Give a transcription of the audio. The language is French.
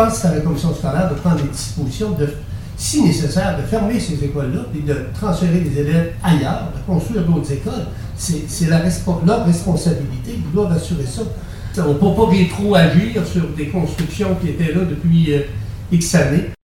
Je pense que à la commission scolaire de prendre des dispositions, de, si nécessaire, de fermer ces écoles-là, et de transférer les élèves ailleurs, de construire d'autres écoles. C'est la, leur responsabilité, ils doivent assurer ça. On ne peut pas rétro-agir sur des constructions qui étaient là depuis euh, X années.